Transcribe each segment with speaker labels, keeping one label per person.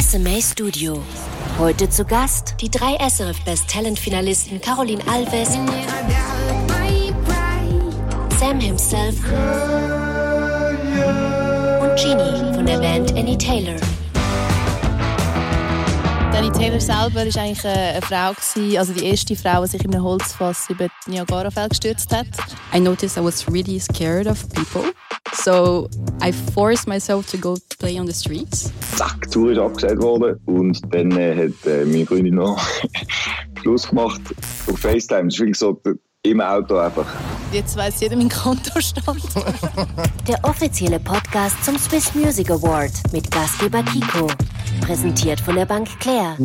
Speaker 1: SMA Studio. Heute zu Gast die drei SRF Best Talent Finalisten Caroline Alves, Sam himself und Genie von der Band Annie Taylor.
Speaker 2: Danny Taylor selber war eigentlich eine Frau, also die erste Frau, die sich in einem Holzfass über das Niagarafeld gestürzt hat.
Speaker 3: I noticed I was really scared of people. So I forced myself to go play on the streets.
Speaker 4: Zack, die Tour ist abgesagt worden und dann äh, hat äh, meine Freundin noch Schluss gemacht auf FaceTime. Das ist wirklich so im Auto einfach.
Speaker 2: Jetzt weiß jeder meinen Kontostand.
Speaker 1: Der offizielle Podcast zum Swiss Music Award mit Gastgeber Kiko. Präsentiert von der Bank Claire.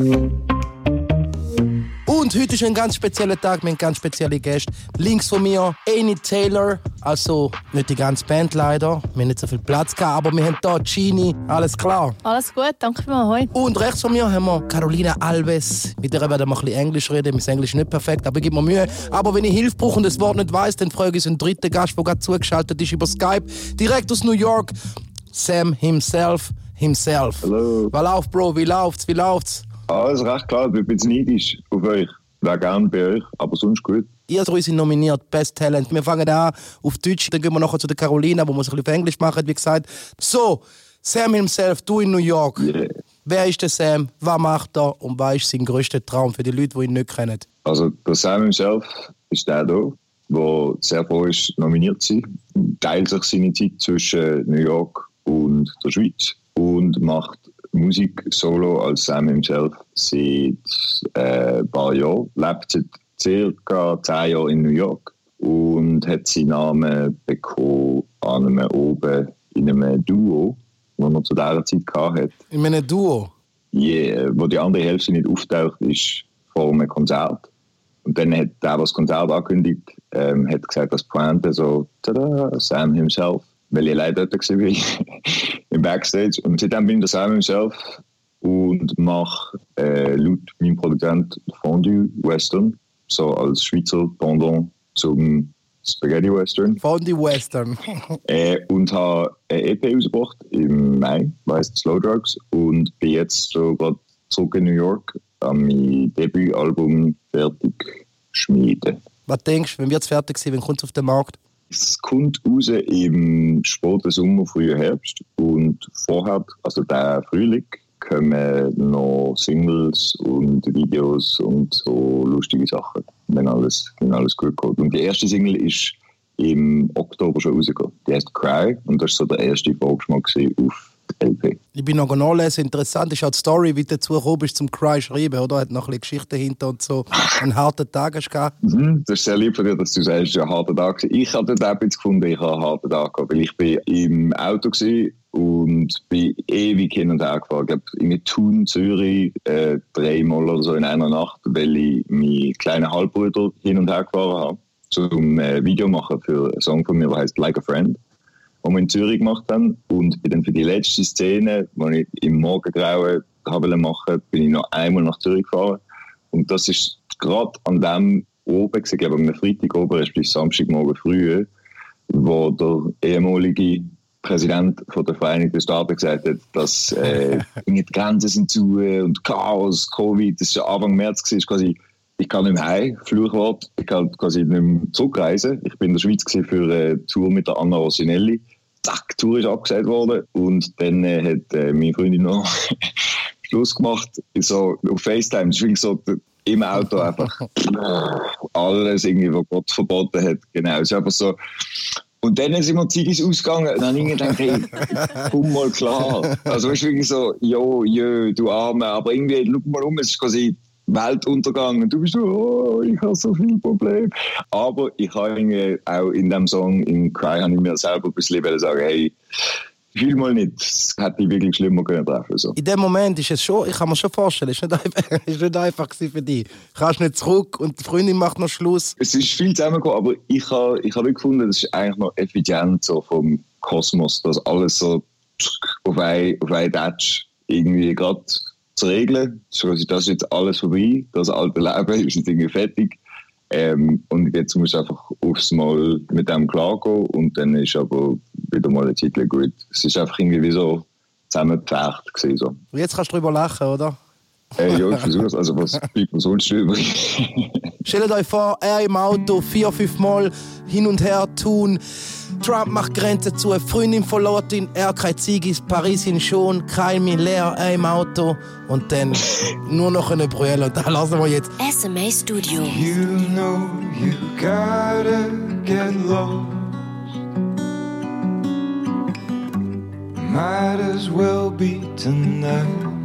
Speaker 5: Und heute ist ein ganz spezieller Tag mit ganz speziellen Gästen. Links von mir Annie Taylor, also nicht die ganze Band leider. Wir haben nicht so viel Platz gehabt, aber wir haben hier Genie. Alles klar?
Speaker 2: Alles gut, danke vielmals. Hoi.
Speaker 5: Und rechts von mir haben wir Carolina Alves. Mit der werden wir ein bisschen Englisch reden. Mein Englisch ist nicht perfekt, aber ich gebe mir Mühe. Aber wenn ich Hilfe brauche und das Wort nicht weiß, dann frage ich einen dritten Gast, der gerade zugeschaltet ist über Skype. Direkt aus New York. Sam himself. Himself.
Speaker 4: Hallo.
Speaker 5: Was läuft, Bro? Wie läuft's? Wie läuft's?
Speaker 4: Alles recht klar, ich bin ein bisschen neidisch auf euch. Wäre gerne bei euch, aber sonst gut.
Speaker 5: Ihr drei sind nominiert, Best Talent. Wir fangen an auf Deutsch, dann gehen wir nachher zu der Carolina, wo wir es ein bisschen auf Englisch machen, wie gesagt. So, Sam himself, du in New York.
Speaker 4: Yeah.
Speaker 5: Wer ist der Sam? Was macht er? Und was ist sein größter Traum für die Leute, die ihn nicht kennen?
Speaker 4: Also der Sam himself ist der hier, der sehr froh ist, nominiert zu sein. Teilt sich seine Zeit zwischen New York und der Schweiz und macht Musik solo als Sam himself seit äh, ein paar Jahren. Lebt seit circa zehn Jahren in New York und hat seinen Namen bekommen an einem oben in einem Duo, das er zu dieser Zeit hatte.
Speaker 5: In einem Duo.
Speaker 4: Yeah, wo die andere Hälfte nicht auftaucht, ist vor einem Konzert. Und dann hat der, der das Konzert angekündigt, ähm, hat gesagt, das Pointe so, tada, Sam himself. Weil ich leider dort war, im Backstage. Und seitdem bin ich der Sam himself und mache äh, laut meinem Produzent Fondue Western, so als Schweizer Pendant zum Spaghetti Western.
Speaker 5: Fondue Western.
Speaker 4: Äh, und habe eine EP rausgebracht im Mai, heißt Slow Drugs. Und bin jetzt so gerade zurück in New York an mein Debütalbum fertig schmieden.
Speaker 5: Was denkst du, wenn wir jetzt fertig sind, wenn kommt es auf den Markt?
Speaker 4: Es kommt raus im späten Sommer, frühen Herbst. Und vorher, also der Frühling, kommen noch Singles und Videos und so lustige Sachen, wenn alles, wenn alles gut geht. Und die erste Single ist im Oktober schon rausgekommen. Die heißt Cry und das war so der erste Vorgeschmack auf LP.
Speaker 5: Ich bin noch nachlesen. Interessant ist auch die Story, wie du dazu gekommen bist, zum Cry schreiben, oder? Hat noch ein Geschichte dahinter und so. Einen harten Tag hast du.
Speaker 4: Mhm, das ist sehr lieb von dir, dass du sagst, ein harter Tag. Ich habe dort auch jetzt gefunden, ich habe einen harten Tag gehabt, weil ich bin im Auto war und bin ewig hin und her gefahren. Ich glaube, in Thun, Zürich, äh, dreimal oder so in einer Nacht, weil ich meinen kleinen Halbbruder hin und her gefahren habe, zum äh, Video machen für einen Song von mir, der heißt Like a Friend, den wir in Zürich gemacht haben. Und bin dann für die letzte Szene, die ich im Morgengrauen habe machen bin ich noch einmal nach Zürich gefahren. Und das ist gerade an dem oben, ich glaube am Freitag oben, respektive Samstagmorgen früh, wo der ehemalige Präsident von der Vereinigten Staaten gesagt hat, dass äh, die Grenzen sind zu und Chaos, Covid, das war Anfang März, gewesen, ist quasi, ich kann nicht mehr heim, Fluchwort, ich kann quasi nicht mehr zurückreisen. Ich bin in der Schweiz für eine Tour mit der Anna Rosinelli. Zack, die Tour ist abgesagt worden. Und dann äh, hat äh, meine Freundin noch Schluss gemacht, so auf FaceTime, das ist so im Auto einfach alles irgendwie, was Gott verboten hat, genau, es ist einfach so, und dann sind wir Ziggis ausgegangen. Und dann habe ich gedacht, hey, komm mal klar. Also weißt du, wirklich so, jo, jö, du Arme, aber irgendwie, schau mal um, es ist quasi Weltuntergang und du bist so, oh, ich habe so viele Probleme. Aber ich habe auch in dem Song, in Cry, habe ich mir selber ein bisschen sagen, hey, fühl mal nicht, das hätte ich wirklich schlimmer können treffen. So.
Speaker 5: In dem Moment ist es schon, ich kann mir schon vorstellen, es ist nicht einfach, ist nicht einfach gewesen für dich. Du kannst nicht zurück und die Freundin macht noch Schluss.
Speaker 4: Es ist viel zusammengekommen, aber ich habe ich hab gefunden, das ist eigentlich noch effizient so vom Kosmos, dass alles so auf ein, auf ein Datsch irgendwie gerade zu regeln. So, also das ist jetzt alles vorbei, das alte Leben ist jetzt irgendwie fertig. Ähm, und jetzt muss ich einfach aufs Mal mit dem klargehen und dann ist aber wieder mal Zeit lang gut. Es ist einfach irgendwie wie so zusammengepfercht. So.
Speaker 5: Jetzt kannst du drüber lachen, oder?
Speaker 4: Äh, ja, ich versuch's. Also, was bleibt mir sonst übrig?
Speaker 5: Stellt euch vor, er im Auto vier, fünf Mal hin und her tun. Trump macht Grenzen zu, eine Freundin verlor ihn, er kein Ziegis, Paris ihn schon, kein Milär, er im Auto und dann nur noch eine Brüelle. Und da lassen wir jetzt.
Speaker 1: SMA Studio.
Speaker 6: You know you gotta get lost. Might as well be tonight.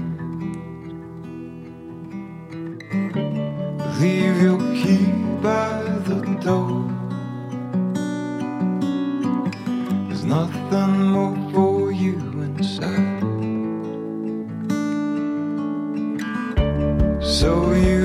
Speaker 6: Leave your key by the door. There's nothing more for you inside. So you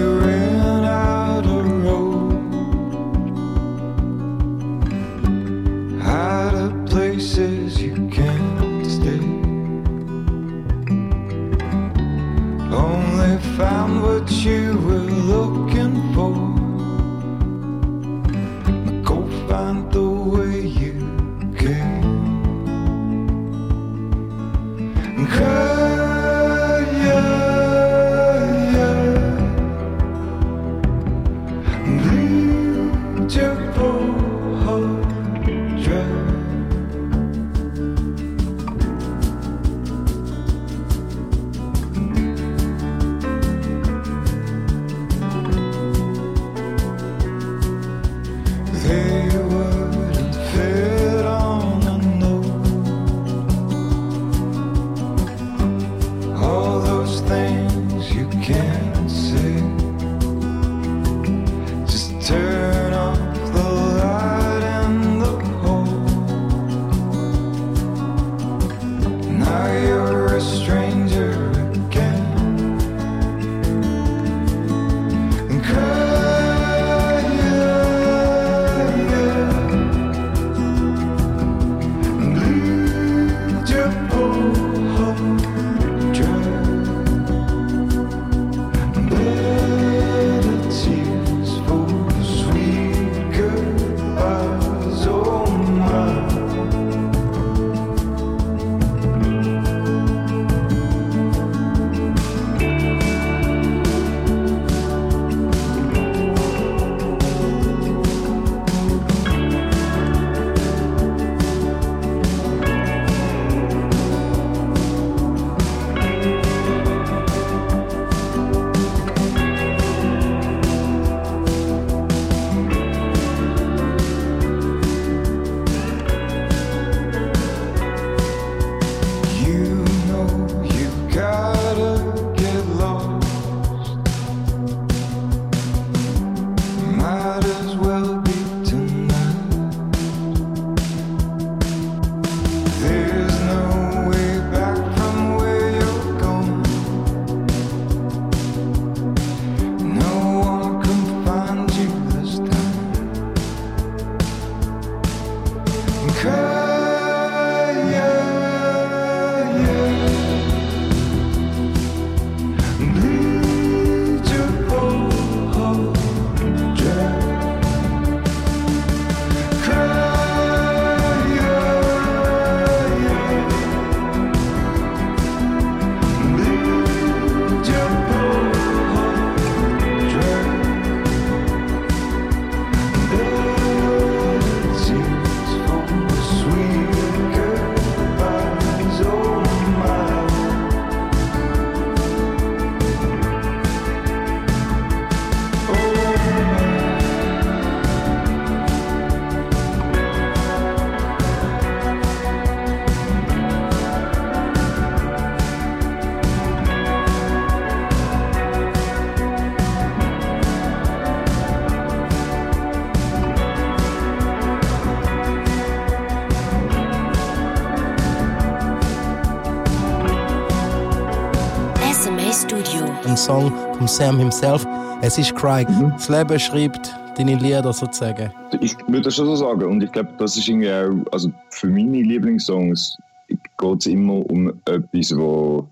Speaker 5: Ein Song von Sam himself. Es ist Cry. Das Leben schreibt deine Lieder sozusagen.
Speaker 4: Ich würde das schon so sagen. Und ich glaube, das ist irgendwie auch, also für meine Lieblingssongs geht es immer um etwas, wo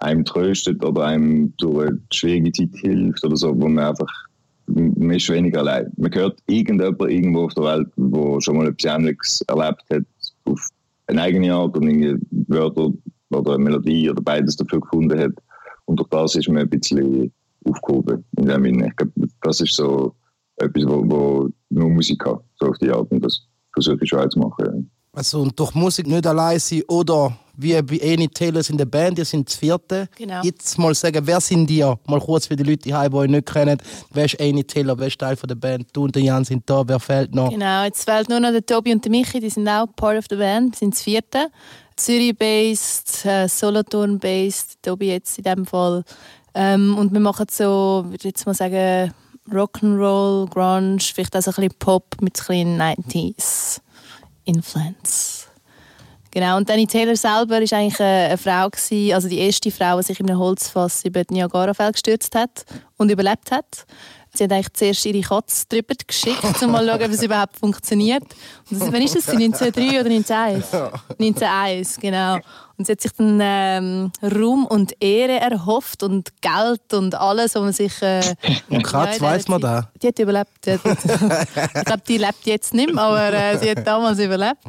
Speaker 4: einem tröstet oder einem durch eine schwierige Zeit hilft oder so, wo man einfach, man ist weniger allein. Man hört irgendjemand irgendwo auf der Welt, der schon mal etwas Ähnliches erlebt hat, auf eine eigene Art und irgendwie Wörter oder eine Melodie oder beides dafür gefunden hat. Und durch das ist man ein bisschen aufgehoben in dem Sinne. Ich glaube, das ist so etwas, wo, wo nur Musik hat, so auf die Art. Und das versuche ich schon zu machen.
Speaker 5: Also und durch Musik nicht allein sein oder wie bei Annie Taylors in der Band, ihr sind das vierte.
Speaker 2: Genau.
Speaker 5: Jetzt mal sagen, wer sind die? Mal kurz für die Leute, die euch nicht kennen. Wer ist Annie Taylor? Wer ist Teil von der Band? Du und der Jan sind da. Wer fehlt noch?
Speaker 2: Genau, jetzt fehlt nur noch der Tobi und der Michi, die sind auch part of the band, sind das vierte. Zürich-based, äh, Solothurn-based, Tobi jetzt in dem Fall. Ähm, und wir machen so, würde jetzt mal sagen, Rock'n'Roll, Grunge, vielleicht auch so ein bisschen Pop mit ein bisschen 90s Influence. Genau, und Danny Taylor selber war eigentlich eine, Frau, gewesen, also die erste Frau, die sich in einem Holzfass über die Niagarafälle gestürzt hat und überlebt hat. Sie hat eigentlich zuerst ihre Katze drüber geschickt, um mal zu schauen, ob es überhaupt funktioniert. Und das, wann ist das? 1903 oder 1901? 1901, genau. Und sie hat sich dann ähm, Ruhm und Ehre erhofft und Geld und alles, was man sich... Äh,
Speaker 5: Und Katz,
Speaker 2: in dieser
Speaker 5: weiss man da?
Speaker 2: Die hat überlebt. Die hat, ich glaube, die lebt jetzt nicht mehr, aber äh, sie hat damals überlebt.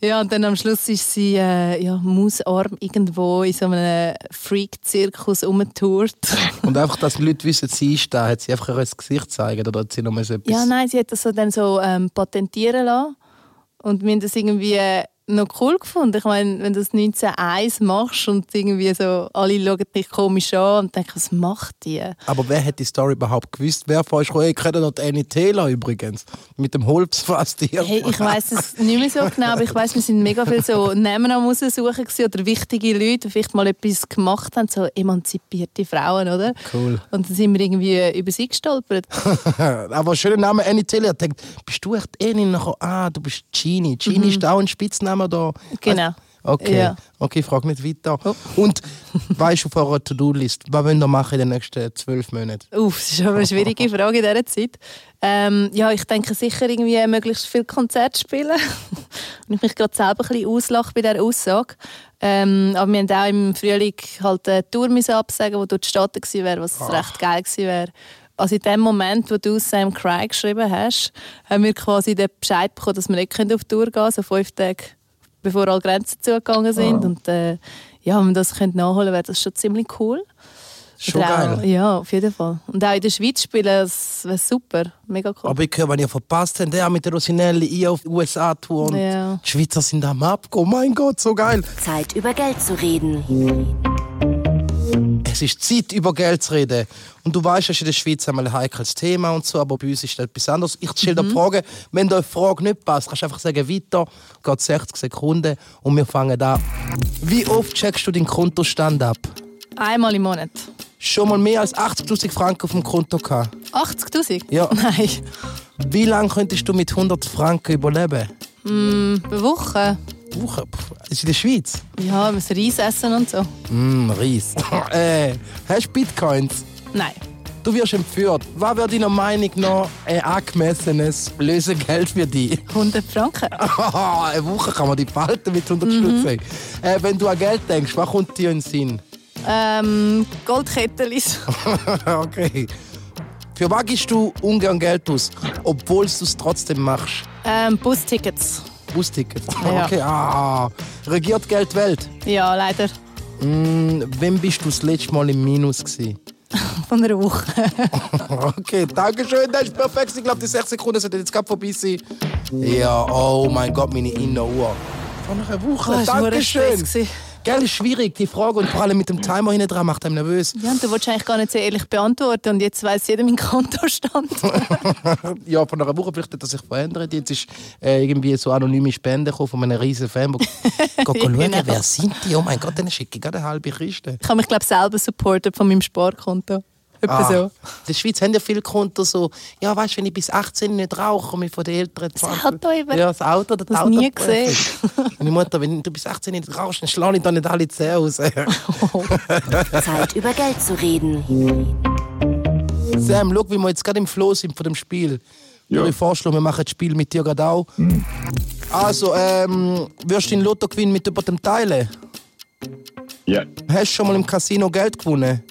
Speaker 2: Ja, und dann am Schluss ist sie äh, ja, mausarm irgendwo in so einem Freak-Zirkus rumgetourt.
Speaker 5: Und einfach, dass die Leute wissen, sie ist da, hat sie einfach ihr Gesicht zeigen oder hat sie noch mal so etwas...
Speaker 2: Ja, nein, sie hat das so dann so ähm, patentieren lassen. Und wir haben das irgendwie äh, noch cool gefunden. Ich meine, wenn du das 1901 machst und irgendwie so, alle schauen dich komisch an und denken, was macht die?
Speaker 5: Aber wer hat die Story überhaupt gewusst? Wer von euch hey, kennt noch die Annie Taylor übrigens? Mit dem Holzfass die
Speaker 2: Hey, ich weiß es nicht mehr so genau, aber ich weiß, wir sind mega viel so Namen am raussuchen oder wichtige Leute, die vielleicht mal etwas gemacht haben, so emanzipierte Frauen, oder?
Speaker 5: Cool.
Speaker 2: Und dann sind wir irgendwie über sie gestolpert.
Speaker 5: Aber schöner Name, Annie Taylor. Ich denkt, bist du echt Annie? Nachher, ah, du bist Genie. Genie ist auch ein Spitzname da.
Speaker 2: Mhm. Genau.
Speaker 5: Okay,
Speaker 2: Ja.
Speaker 5: okay, ich frage nicht weiter.
Speaker 2: Oh.
Speaker 5: Und weißt du auf eurer To-Do-List, was wollt ihr machen in den nächsten zwölf Monaten?
Speaker 2: Uff, das ist aber eine schwierige Frage in dieser Zeit. Ähm, ja, ich denke sicher irgendwie möglichst viel Konzerte spielen. Und ich mich gerade selber ein bisschen auslache bei dieser Aussage. Ähm, aber wir haben auch im Frühling halt eine Tour absagen, die dort Staaten gewesen wäre, was recht geil gewesen wäre. Also in dem Moment, wo du Sam Craig geschrieben hast, haben wir quasi den Bescheid bekommen, dass wir nicht auf Tour gehen können, so fünf Tage bevor alle Grenzen zugegangen sind. Und äh, ja, wenn wir das können nachholen wäre das schon ziemlich cool.
Speaker 5: Schon
Speaker 2: auch-
Speaker 5: geil.
Speaker 2: Ja, auf jeden Fall. Und auch in der Schweiz spielen, das wäre super. Mega cool.
Speaker 5: Aber ich höre, wenn ihr verpasst habt, der mit der Rosinelli, ich auf die USA-Tour und
Speaker 2: Ja.
Speaker 5: die Schweizer sind am Abgehen. Oh mein Gott, so geil.
Speaker 1: Zeit über Geld zu reden.
Speaker 5: Es ist Zeit, über Geld zu reden. Und du weißt, das ist in der Schweiz einmal ein heikles Thema und so, aber bei uns ist das etwas anderes. Ich stelle dir Fragen, wenn dir eine Frage nicht passt, kannst du einfach sagen, weiter, geht 60 Sekunden und wir fangen an. Wie oft checkst du deinen Kontostand ab?
Speaker 2: Einmal im Monat.
Speaker 5: Schon mal mehr als 80'000 Franken auf dem Konto gehabt?
Speaker 2: 80'000?
Speaker 5: Ja.
Speaker 2: Nein.
Speaker 5: Wie lange könntest du mit 100 Franken überleben?
Speaker 2: Eine Woche.
Speaker 5: Das ist in der Schweiz.
Speaker 2: Ja, wir müssen Reis essen und so.
Speaker 5: Mm, Reis. äh, hast du Bitcoins?
Speaker 2: Nein.
Speaker 5: Du wirst entführt. Was wäre deiner Meinung nach ein angemessenes Lösegeld für dich?
Speaker 2: 100 Franken.
Speaker 5: eine Woche kann man die behalten mit 100 Stutz. ey. Äh, wenn du an Geld denkst, was kommt dir in den Sinn?
Speaker 2: Ähm, Goldkettelis.
Speaker 5: okay. Für was gibst du ungern Geld aus, obwohl du es trotzdem machst?
Speaker 2: Ähm, Bustickets.
Speaker 5: Busticket.
Speaker 2: Ja.
Speaker 5: Okay, ah. Regiert Geld Welt?
Speaker 2: Ja, leider.
Speaker 5: Mm, wann bist du das letzte Mal im Minus gewesen?
Speaker 2: Von einer Woche.
Speaker 5: Okay, danke schön, das ist perfekt. Ich glaube, die 6 Sekunden sollten jetzt gerade vorbei sein. Ja, oh mein Gott, meine Inneruhr. Vor einer Woche,
Speaker 2: Oh,
Speaker 5: danke schön. Gell, ist schwierig, die Frage. Und vor allem mit dem Timer hinten dran macht einem nervös.
Speaker 2: Ja, und du wolltest eigentlich gar nicht so ehrlich beantworten und jetzt weiss jeder meinen Kontostand.
Speaker 5: Ja, vor einer Woche vielleicht hat das sich verändert. Jetzt ist äh, irgendwie so anonyme Spende von einem riesen Fan. Go schauen,
Speaker 2: Genau.
Speaker 5: wer sind die? Oh mein Gott, dann schicke ich gerade eine halbe Kiste.
Speaker 2: Ich habe mich, glaube ich, selber supportet von meinem Sparkonto. Etwa so.
Speaker 5: In der Schweiz haben ja viele Konten so, ja, weißt du, wenn ich bis 18 nicht rauche, komme ich von den Eltern
Speaker 2: Das Auto eben.
Speaker 5: Ja, das Auto, das
Speaker 2: Das
Speaker 5: Auto.
Speaker 2: nie gesehen.
Speaker 5: Meine Mutter, wenn du bis 18 nicht rauchst, dann schlage ich da nicht alle Zähne aus.
Speaker 1: Zeit über Geld zu reden.
Speaker 5: Sam, schau, wie wir jetzt gerade im Flow sind von dem Spiel.
Speaker 4: Ja.
Speaker 5: Ich vorschlage, wir machen das Spiel mit dir gerade auch. Also, ähm, wirst du den Lottogewinn mit jemandem teilen?
Speaker 4: Ja.
Speaker 5: Hast du schon mal im Casino Geld gewonnen?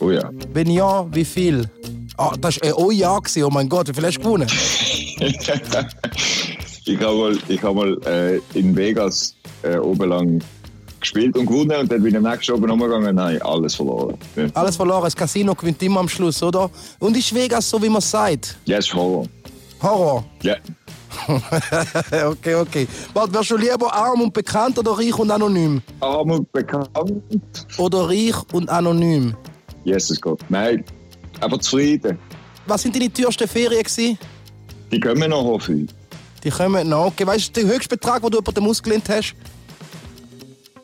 Speaker 4: Oh ja.
Speaker 5: Wenn ja, wie viel? Ah, das war ein Oh ja. gewesen. Oh mein Gott, wie viel hast du gewonnen?
Speaker 4: Ich habe mal, ich hab mal äh, in Vegas äh, oben lang gespielt und gewonnen und dann bin ich am nächsten Abend umgegangen und habe alles verloren. Ja,
Speaker 5: Alles verloren, das Casino gewinnt immer am Schluss, oder? Und ist Vegas so, wie man sagt?
Speaker 4: ja ist Horror.
Speaker 5: Horror.
Speaker 4: Ja.
Speaker 5: okay, okay. Warte, wärst du lieber arm und bekannt oder reich und anonym?
Speaker 4: Arm und bekannt.
Speaker 5: Oder reich und anonym?
Speaker 4: Jesus Gott. Nein, aber zufrieden.
Speaker 5: Was sind deine teuersten Ferien gewesen?
Speaker 4: Die kommen noch, hoffe ich.
Speaker 5: Die kommen noch. Okay, weißt du den höchsten Betrag, den du jemandem ausgelehnt hast?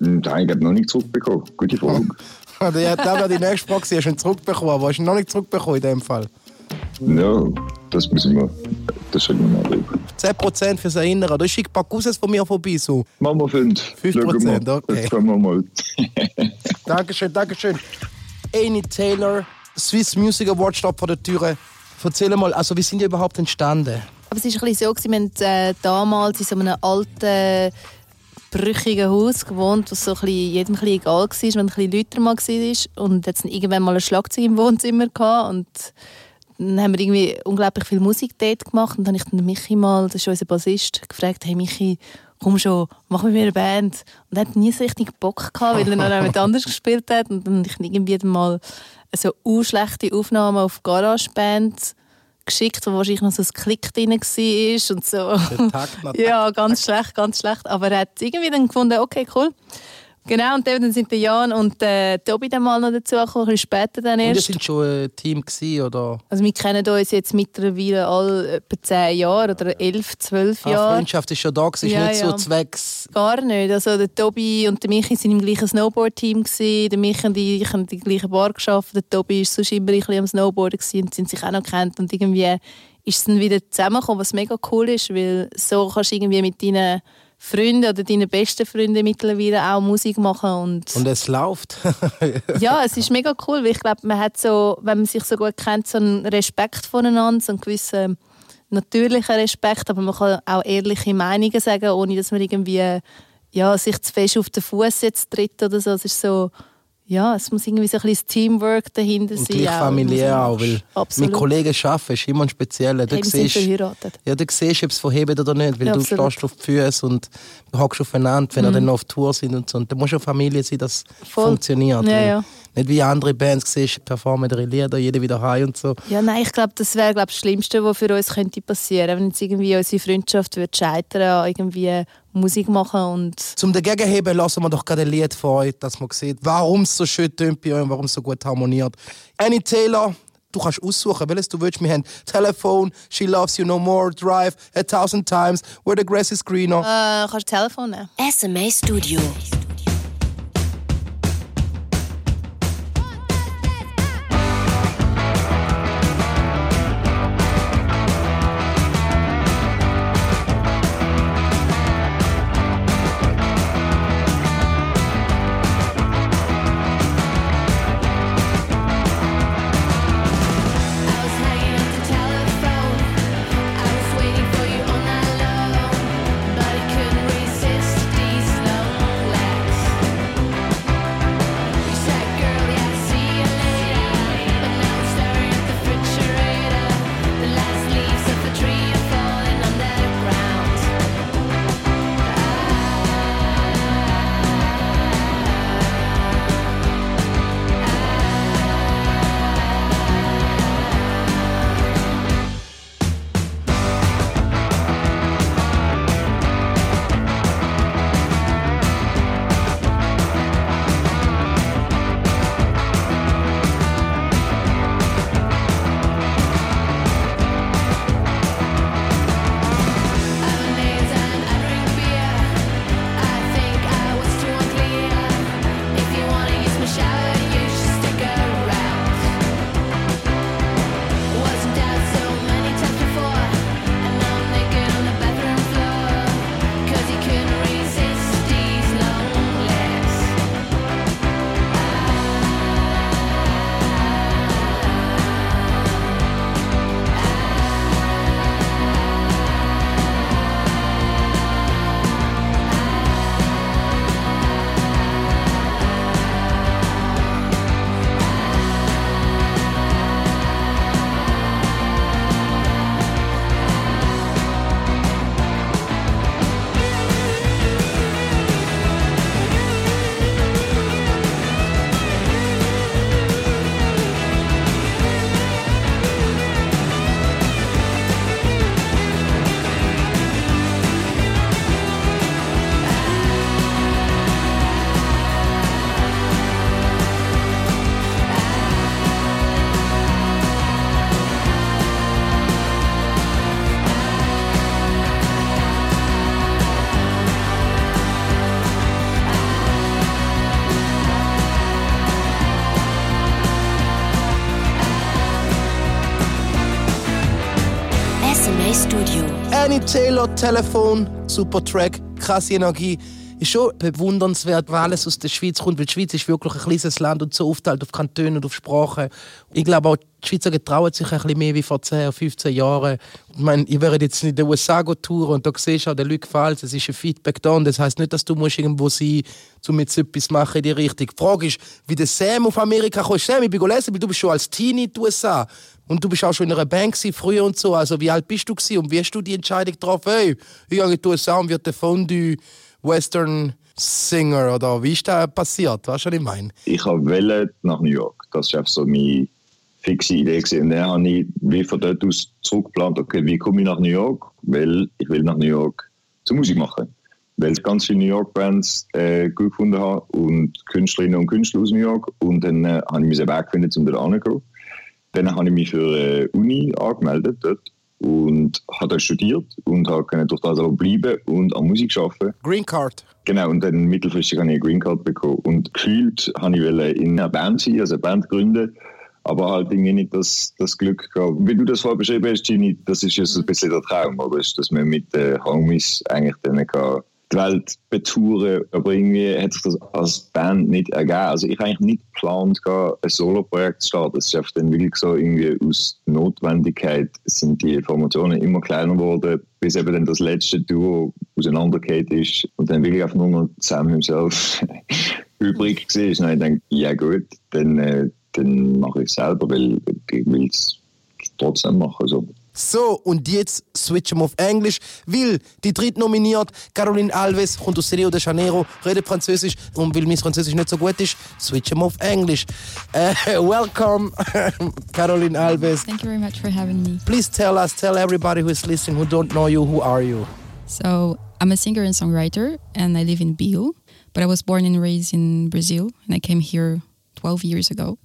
Speaker 4: Hm, Den habe ich noch nicht zurückbekommen. Gute Frage.
Speaker 5: Das wäre die nächste Frage. Hast du ihn zurückbekommen, aber hast du ihn noch nicht zurückbekommen in dem Fall.
Speaker 4: Ja, das müssen wir. Das sollten wir mal drüber.
Speaker 5: 10% fürs Erinnern. Da schickt ein paar Cousins von mir vorbei. So.
Speaker 4: Machen wir 5.
Speaker 5: 5%, okay.
Speaker 4: Jetzt können wir mal.
Speaker 5: Dankeschön, Dankeschön. Amy Taylor, Swiss Music Award steht vor der Tür. Erzähl mal, also wie sind die überhaupt entstanden?
Speaker 2: Aber es war ein bisschen so, wir äh, damals in so einem alten, brüchigen Haus gewohnt, was so ein bisschen, jedem ein bisschen egal war, wenn ein bisschen lauter mal war. Und jetzt irgendwann mal ein Schlagzeug im Wohnzimmer gehabt und dann haben wir irgendwie unglaublich viel Musik dort gemacht und dann habe ich den Michi mal, das ist unser Bassist, gefragt, hey Michi, komm schon, mach mit mir eine Band. Und er hat nie so richtig Bock gehabt, weil er noch jemand anders gespielt hat. Und dann ich irgendwie mal so schlechte Aufnahmen auf GarageBand geschickt, wo wahrscheinlich noch so ein Klick drin war und so. Ja, ganz schlecht, ganz schlecht. Aber er hat irgendwie dann gefunden, okay, cool. Genau, und dann sind der Jan und der Tobi dann mal noch dazu gekommen, ein bisschen später dann
Speaker 5: Und ihr
Speaker 2: erst.
Speaker 5: sind schon ein Team gewesen, oder?
Speaker 2: Also wir kennen uns jetzt mittlerweile alle etwa 10 Jahre oder 11, 12
Speaker 5: Ah,
Speaker 2: Jahre.
Speaker 5: Freundschaft ist schon da, ist
Speaker 2: Ja,
Speaker 5: nicht
Speaker 2: ja.
Speaker 5: so zwecks.
Speaker 2: Gar nicht. Also der Tobi und der Michi sind im gleichen Snowboard-Team. Der Michi und ich haben die gleiche Bar geschafft. Der Tobi ist sonst immer ein bisschen am Snowboarden gewesen und sind sich auch noch kennt und irgendwie ist es dann wieder zusammengekommen, was mega cool ist, weil so kannst du irgendwie mit deinen Freunden oder deinen besten Freunden mittlerweile auch Musik machen und,
Speaker 5: Und es läuft.
Speaker 2: ja, es ist mega cool, weil ich glaube, man hat so, wenn man sich so gut kennt, so einen Respekt voneinander, so einen gewissen natürlichen Respekt, aber man kann auch ehrliche Meinungen sagen, ohne dass man irgendwie ja, sich zu fest auf den Fuß jetzt tritt oder so. Es ist so, ja, es muss irgendwie so ein bisschen Teamwork dahinter
Speaker 5: Und
Speaker 2: sein.
Speaker 5: gleich familiär auch, weil.
Speaker 2: Absolut.
Speaker 5: mit Kollegen arbeiten ist immer ein spezieller. Du
Speaker 2: Hey,
Speaker 5: siehst,
Speaker 2: verheiratet.
Speaker 5: ja, du siehst, ob es verhebt oder nicht, weil
Speaker 2: Ja,
Speaker 5: du
Speaker 2: absolut.
Speaker 5: stehst auf die Füße und hockst aufeinander, wenn ihr dann noch auf Tour sind und so. Und da muss eine Familie sein, das
Speaker 2: Voll.
Speaker 5: funktioniert.
Speaker 2: Ja.
Speaker 5: Nicht wie andere Bands siehst, performen ihre Lieder, jeder wieder heim und so.
Speaker 2: Ja, nein, ich glaube, das wäre glaub, das Schlimmste, was für uns könnte passieren, wenn jetzt irgendwie unsere Freundschaft würde scheitern, irgendwie Musik machen und
Speaker 5: Zum Dagegenheben lassen wir doch gerade ein Lied von euch, dass man sieht, warum es so schön tönt bei euch und warum es so gut harmoniert. Annie Taylor, du kannst aussuchen, welches du willst. Wir haben Telephone, She Loves You No More, Drive, A Thousand Times, Where the Grass is Greener.
Speaker 2: äh, kannst du Telefon nehmen?
Speaker 1: SMA Studio.
Speaker 5: Taylor, Telefon, super Track, krasse Energie. Ist schon bewundernswert, weil alles aus der Schweiz kommt, weil die Schweiz ist wirklich ein kleines Land und so aufteilt auf Kantone und auf Sprachen. Ich glaube auch, die Schweizer getrauen sich ein bisschen mehr wie vor 10, 15 Jahren. Ich meine, ich werde jetzt in den USA touren und da siehst du auch, der Leute gefällt es ist ein Feedback da und das heisst nicht, dass du musst irgendwo sein musst, um jetzt etwas machen in die Richtung. Die Frage ist, wie der Sam auf Amerika kommt. Sam, ich bin gelesen, weil du bist schon als Teenie in den USA und du bist auch schon in einer gewesen, früher und so. Also wie alt bist du gewesen und wie hast du die Entscheidung getroffen? Hey, ich gehe in die USA und werde der Fondue Western Singer oder wie ist das passiert? Weißt du, was ich meine?
Speaker 4: Ich wollte nach New York. Das war so meine fixe Idee. Gewesen. Und dann habe ich wie von dort aus zurückgeplant, okay, wie komme ich nach New York? Weil ich will nach New York zur Musik machen. Weil ich ganz viele New York Bands äh, gut gefunden habe und Künstlerinnen und Künstler aus New York. Und dann äh, habe ich mich einen Weg gefunden, um dort hinzugehen. Dann habe ich mich für äh, Uni angemeldet dort und habe dort studiert und habe können durch das aber bleiben und an Musik arbeiten.
Speaker 5: Green Card.
Speaker 4: Genau, und dann mittelfristig habe ich eine Green Card bekommen. Und gefühlt habe ich in einer Band sein, also eine Band gründen, aber halt irgendwie nicht das, das Glück gehabt. Wie du das vorher beschrieben hast, Gini, das ist ja so ein bisschen der Traum, aber ist, dass man mit den Homies eigentlich dann kann die Welt betouren, aber irgendwie hat sich das als Band nicht ergeben. Also ich habe eigentlich nicht geplant, ein Solo-Projekt zu starten. Es ist einfach dann wirklich so irgendwie aus Notwendigkeit sind die Formationen immer kleiner geworden, bis eben dann das letzte Duo auseinandergeht ist und dann wirklich einfach nur noch Sam himself übrig war. Und dann denke ich, ja gut, dann, äh, dann mache ich es selber, weil ich will es trotzdem machen. So.
Speaker 5: So, und jetzt switchen wir auf Englisch, weil die dritte nominiert, Caroline Alves, kommt aus Rio de Janeiro, redet Französisch und weil mein Französisch nicht so gut ist, switchen wir auf Englisch. Äh, welcome, Caroline Alves.
Speaker 3: Thank you very much for having me.
Speaker 5: Please tell us, tell everybody who is listening who don't know you, who are you?
Speaker 3: So, I'm a singer and songwriter, and I live in Biel, but I was born and raised in Brazil, and I came here 12 years ago.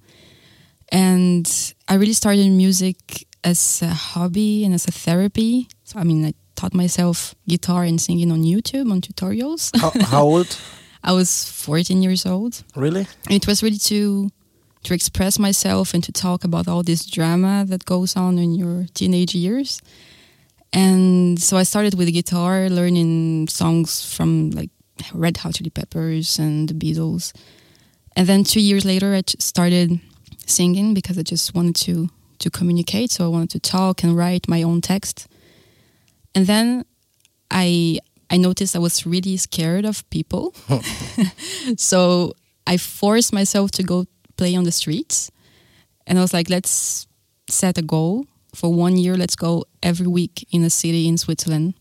Speaker 3: And I really started music as a hobby and as a therapy. So, I mean, I taught myself guitar and singing on YouTube on tutorials.
Speaker 5: How, how old?
Speaker 3: I was 14 years old.
Speaker 5: Really?
Speaker 3: And it was really to to express myself and to talk about all this drama that goes on in your teenage years. And so I started with guitar, learning songs from like Red Hot Chili Peppers and the Beatles. And then two years later, I started singing because I just wanted to to communicate. So I wanted to talk and write my own text. And then I I noticed I was really scared of people. so I forced myself to go play on the streets. And I was like, let's set a goal for one year. Let's go every week in a city in Switzerland.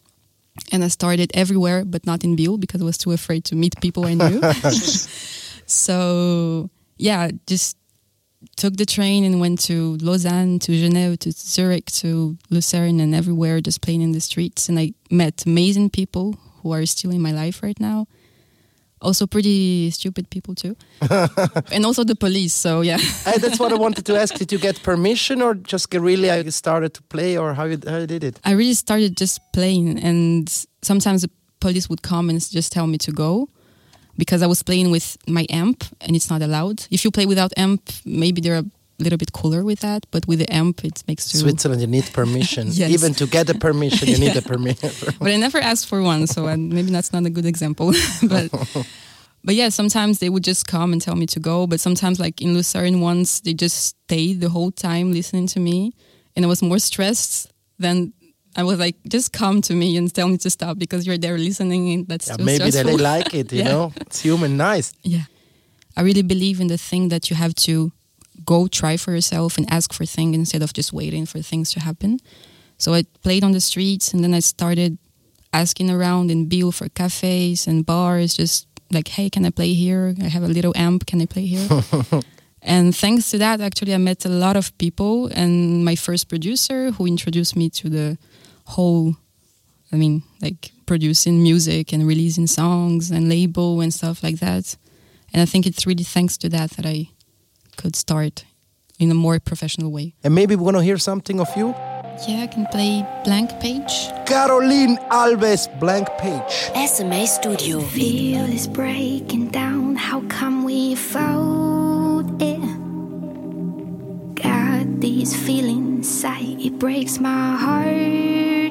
Speaker 3: And I started everywhere, but not in Biel because I was too afraid to meet people I knew. so yeah, just took the train and went to Lausanne, to Geneva, to Zurich, to Lucerne, and everywhere, just playing in the streets. And I met amazing people who are still in my life right now. Also, pretty stupid people too, and also the police. So yeah,
Speaker 5: hey, that's what I wanted to ask. Did you get permission or just guerrilla uh, started to play or how you, how you did it?
Speaker 3: I really started just playing, and sometimes the police would come and just tell me to go because I was playing with my amp, and it's not allowed. If you play without amp, maybe they're a little bit cooler with that, but with the amp, it makes you.
Speaker 5: Switzerland, you need permission.
Speaker 3: Yes.
Speaker 5: Even to get a permission, you need a permission.
Speaker 3: but I never asked for one, so uh, maybe that's not a good example. but but yeah, sometimes they would just come and tell me to go. But sometimes, like in Lucerne, once they just stayed the whole time listening to me, and I was more stressed than. I was like, just come to me and tell me to stop because you're there listening. And that's
Speaker 5: Yeah, maybe they,
Speaker 3: stressful.
Speaker 5: they like it, you
Speaker 3: Yeah.
Speaker 5: know? It's human, nice.
Speaker 3: Yeah. I really believe in the thing that you have to go try for yourself and ask for things instead of just waiting for things to happen. So I played on the streets and then I started asking around in Bill for cafes and bars, just like, hey, can I play here? I have a little amp, can I play here? and thanks to that, actually, I met a lot of people and my first producer who introduced me to the whole I mean, like producing music and releasing songs and label and stuff like that. And I think it's really thanks to that that I could start in a more professional way.
Speaker 5: And maybe we're going to hear something of you.
Speaker 3: Yeah, I can play blank page.
Speaker 5: Caroline Alves, blank page.
Speaker 1: SMA Studio.
Speaker 7: Feel is breaking down. How come we fold Got these feelings inside. It breaks my heart.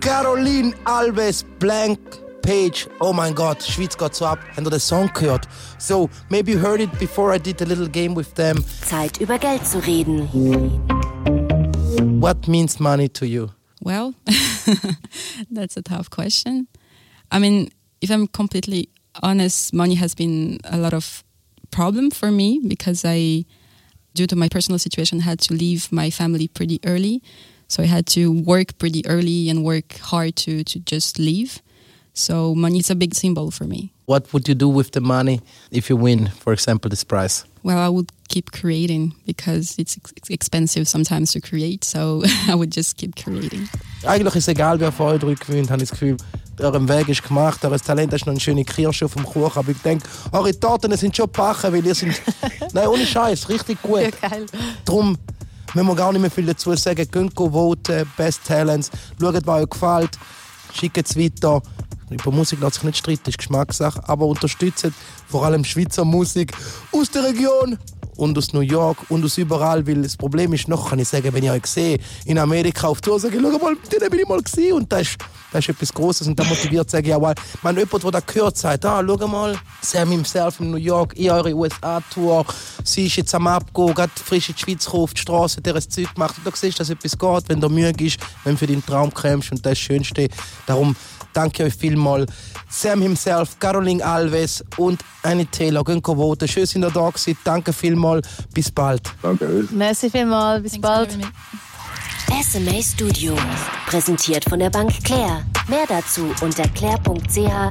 Speaker 5: Caroline Alves, Blank Page. Oh my god, Schweiz got so ab. Habt ihr den Song gehört? So, maybe you heard it before I did a little game with them.
Speaker 1: Zeit über Geld zu reden.
Speaker 5: What means money to you?
Speaker 3: Well, that's a tough question. I mean, if I'm completely honest, money has been a lot of problem for me because I, due to my personal situation, had to leave my family pretty early. So I had to work pretty early and work hard to to just leave. So money is a big symbol for me.
Speaker 5: What would you do with the money if you win, for example, this prize?
Speaker 3: Well, I would keep creating because it's ex- expensive sometimes to create. So I would just keep creating.
Speaker 5: Eigentlich ist es egal, wer vor euch drei gewinnt, habe ich das Gefühl. Eurem Weg ist gemacht, eures Talent ist noch eine schöne Kirsche auf dem Kuchen. Aber ich denke, eure Taten sind schon backen, weil ihr sind, nein, ohne Scheiß, richtig gut.
Speaker 2: Ja, geil.
Speaker 5: Darum müssen wir gar nicht mehr viel dazu sagen. Geht go voten, Best Talents, schaut, was euch gefällt, schickt es weiter. Über Musik lässt sich nicht streiten, ist Geschmackssache, aber unterstützt vor allem Schweizer Musik aus der Region und aus New York und aus überall, weil das Problem ist noch, kann ich sagen, wenn ich euch sehe, in Amerika auf Tour, sage ich, schau mal, den bin ich mal gesehen und das ist, das ist etwas Grosses und da motiviert, sage ich, ja, weil, man jemand, der das gehört, sagt, ah, schau mal, Sam himself in New York, in eure USA-Tour, sie ist jetzt am Abgehen, gerade frisch in die Schweiz auf die Straße, der das Zeug gemacht. Und du siehst, dass etwas geht, wenn du müde ist, wenn du für deinen Traum kämpfst. Und das ist das Schönste. Darum danke euch vielmals. Sam himself, Caroline Alves und Annie Taylor, gehen voten. Schön, sind ihr da gewesen. Danke vielmals. Bis bald.
Speaker 4: Danke.
Speaker 2: Merci vielmals, bis
Speaker 3: Thanks
Speaker 2: bald.
Speaker 1: SMA Studio. Präsentiert von der Bank Claire. Mehr dazu unter claire.ch/sma.